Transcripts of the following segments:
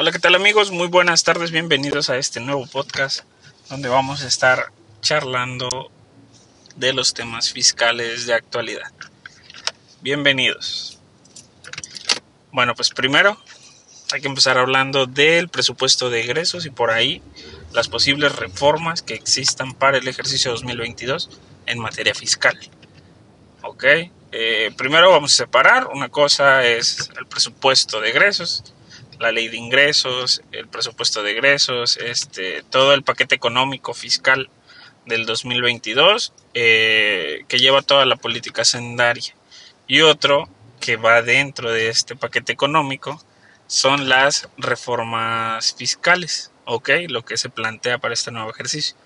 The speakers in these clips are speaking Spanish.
Hola, ¿qué tal amigos? Muy buenas tardes, bienvenidos a este nuevo podcast donde vamos a estar charlando de los temas fiscales de actualidad. Bienvenidos. Bueno, pues primero hay que empezar hablando del presupuesto de egresos y por ahí las posibles reformas que existan para el ejercicio 2022 en materia fiscal. Ok, eh, primero vamos a separar, una cosa es el presupuesto de egresos, la ley de ingresos, el presupuesto de egresos, este, todo el paquete económico fiscal del 2022 eh, que lleva toda la política sendaria y otro que va dentro de este paquete económico son las reformas fiscales, ¿ok? Lo que se plantea para este nuevo ejercicio.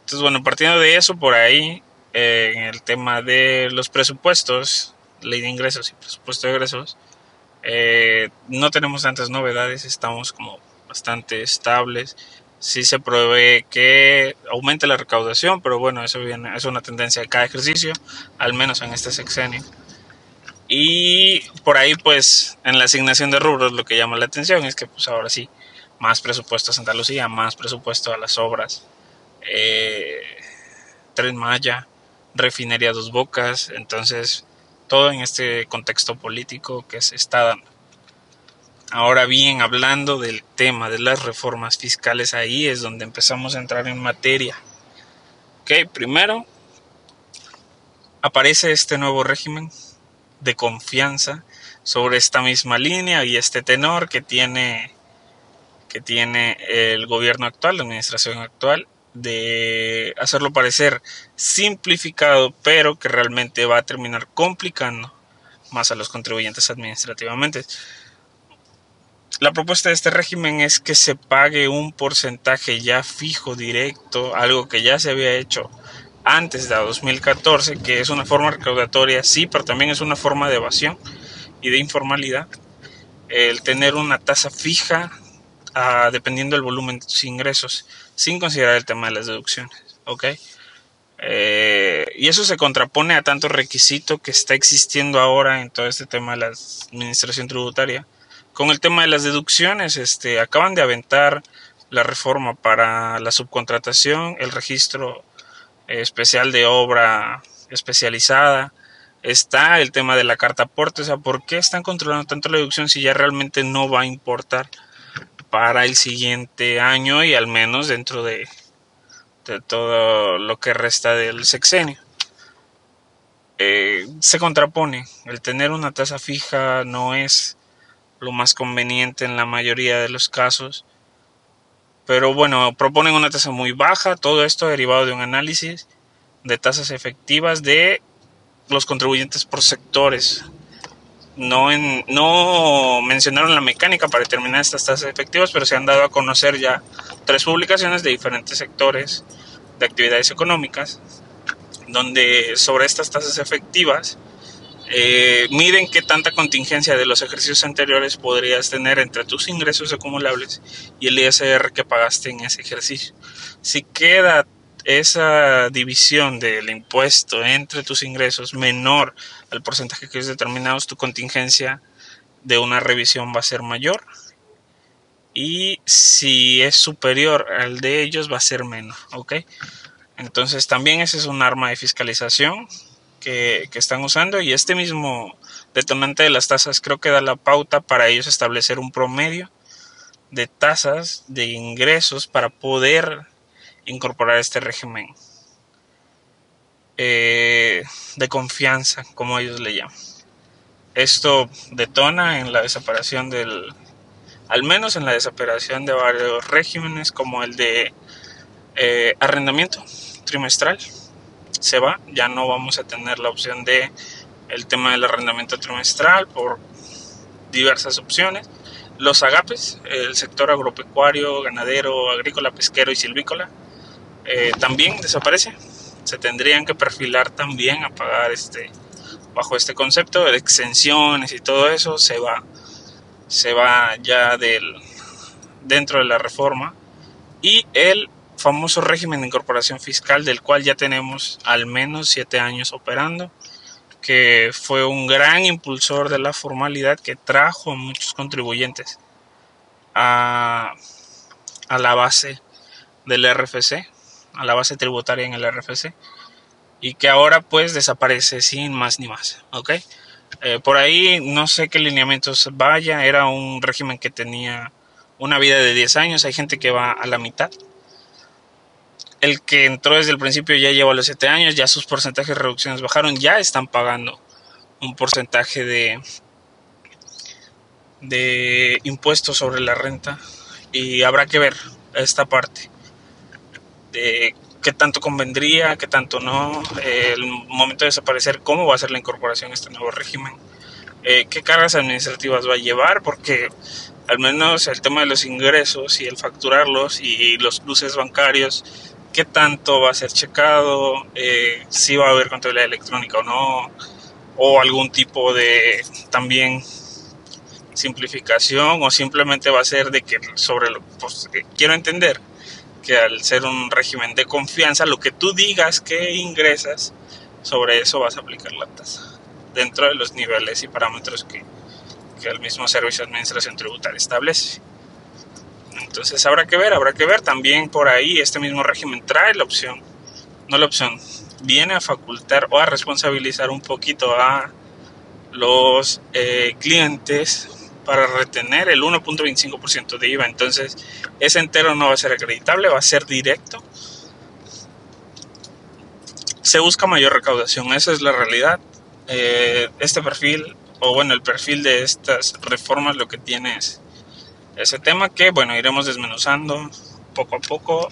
Entonces, bueno, partiendo de eso, por ahí, eh, en el tema de los presupuestos, ley de ingresos y presupuesto de egresos, eh, no tenemos tantas novedades, estamos como bastante estables. Sí se prevé que aumente la recaudación, pero bueno, eso viene, es una tendencia de cada ejercicio, al menos en este sexenio. Y por ahí, pues, en la asignación de rubros, lo que llama la atención es que, pues, ahora sí, más presupuesto a Santa Lucía, más presupuesto a las obras, eh, Tren Maya, Refinería Dos Bocas, entonces, todo en este contexto político que se está dando. Ahora bien, hablando del tema de las reformas fiscales, ahí es donde empezamos a entrar en materia. Ok, primero aparece este nuevo régimen de confianza sobre esta misma línea y este tenor que tiene que tiene el gobierno actual, la administración actual, de hacerlo parecer simplificado, pero que realmente va a terminar complicando más a los contribuyentes administrativamente. La propuesta de este régimen es que se pague un porcentaje ya fijo directo, algo que ya se había hecho antes de 2014, que es una forma recaudatoria, sí, pero también es una forma de evasión y de informalidad. El tener una tasa fija dependiendo del volumen de tus ingresos, sin considerar el tema de las deducciones, ¿ok? Eh, y eso se contrapone a tanto requisito que está existiendo ahora en todo este tema de la administración tributaria. Con el tema de las deducciones, este, acaban de aventar la reforma para la subcontratación, el registro especial de obra especializada. Está el tema de la carta aporte, o sea, ¿por qué están controlando tanto la deducción si ya realmente no va a importar para el siguiente año y al menos dentro de, todo lo que resta del sexenio? Eh, se contrapone, el tener una tasa fija no es lo más conveniente en la mayoría de los casos pero bueno, proponen una tasa muy baja, todo esto derivado de un análisis de tasas efectivas de los contribuyentes por sectores. No, en, no mencionaron la mecánica para determinar estas tasas efectivas, pero se han dado a conocer ya tres publicaciones de diferentes sectores de actividades económicas, donde sobre estas tasas efectivas eh, miden qué tanta contingencia de los ejercicios anteriores podrías tener entre tus ingresos acumulables y el ISR que pagaste en ese ejercicio. Si queda esa división del impuesto entre tus ingresos menor al porcentaje que es determinados, tu contingencia de una revisión va a ser mayor. Y si es superior al de ellos, va a ser menos. ¿Ok? Entonces, también ese es un arma de fiscalización que, están usando y este mismo detonante de las tasas creo que da la pauta para ellos establecer un promedio de tasas de ingresos para poder incorporar este régimen eh, de confianza, como ellos le llaman. Esto detona en la desaparición del, al menos en la desaparición de varios regímenes como el de eh, arrendamiento trimestral, se va, ya no vamos a tener la opción de el tema del arrendamiento trimestral por diversas opciones. Los agapes, el sector agropecuario, ganadero, agrícola, pesquero y silvícola, eh, también desaparece. Se tendrían que perfilar también a pagar este bajo este concepto de exenciones y todo eso. Se va se va ya del dentro de la reforma. Y el famoso régimen de incorporación fiscal del cual ya tenemos al menos siete años operando, que fue un gran impulsor de la formalidad que trajo a muchos contribuyentes a, a la base del RFC, a la base tributaria en el RFC, y que ahora pues desaparece sin más ni más, ¿ok? Eh, por ahí no sé qué lineamientos vaya, era un régimen que tenía una vida de 10 años, hay gente que va a la mitad. El que entró desde el principio ya lleva los 7 años, ya sus porcentajes de reducciones bajaron, ya están pagando un porcentaje de, de impuestos sobre la renta y habrá que ver esta parte de qué tanto convendría, qué tanto no, el momento de desaparecer, cómo va a ser la incorporación a este nuevo régimen, eh, qué cargas administrativas va a llevar, porque al menos el tema de los ingresos y el facturarlos y los cruces bancarios, qué tanto va a ser checado, eh, si va a haber contabilidad electrónica o no, o algún tipo de también simplificación o simplemente va a ser de que sobre lo pues, eh, quiero entender que al ser un régimen de confianza, lo que tú digas que ingresas, sobre eso vas a aplicar la tasa, dentro de los niveles y parámetros que, que el mismo Servicio de Administración Tributaria establece. Entonces habrá que ver, habrá que ver. También por ahí este mismo régimen trae la opción, no la opción, viene a facultar o a responsabilizar un poquito a los eh, clientes para retener el 1.25% de IVA. Entonces, ese entero no va a ser acreditable, va a ser directo. Se busca mayor recaudación, esa es la realidad. Eh, este perfil, o bueno, el perfil de estas reformas lo que tiene es ese tema que, bueno, iremos desmenuzando poco a poco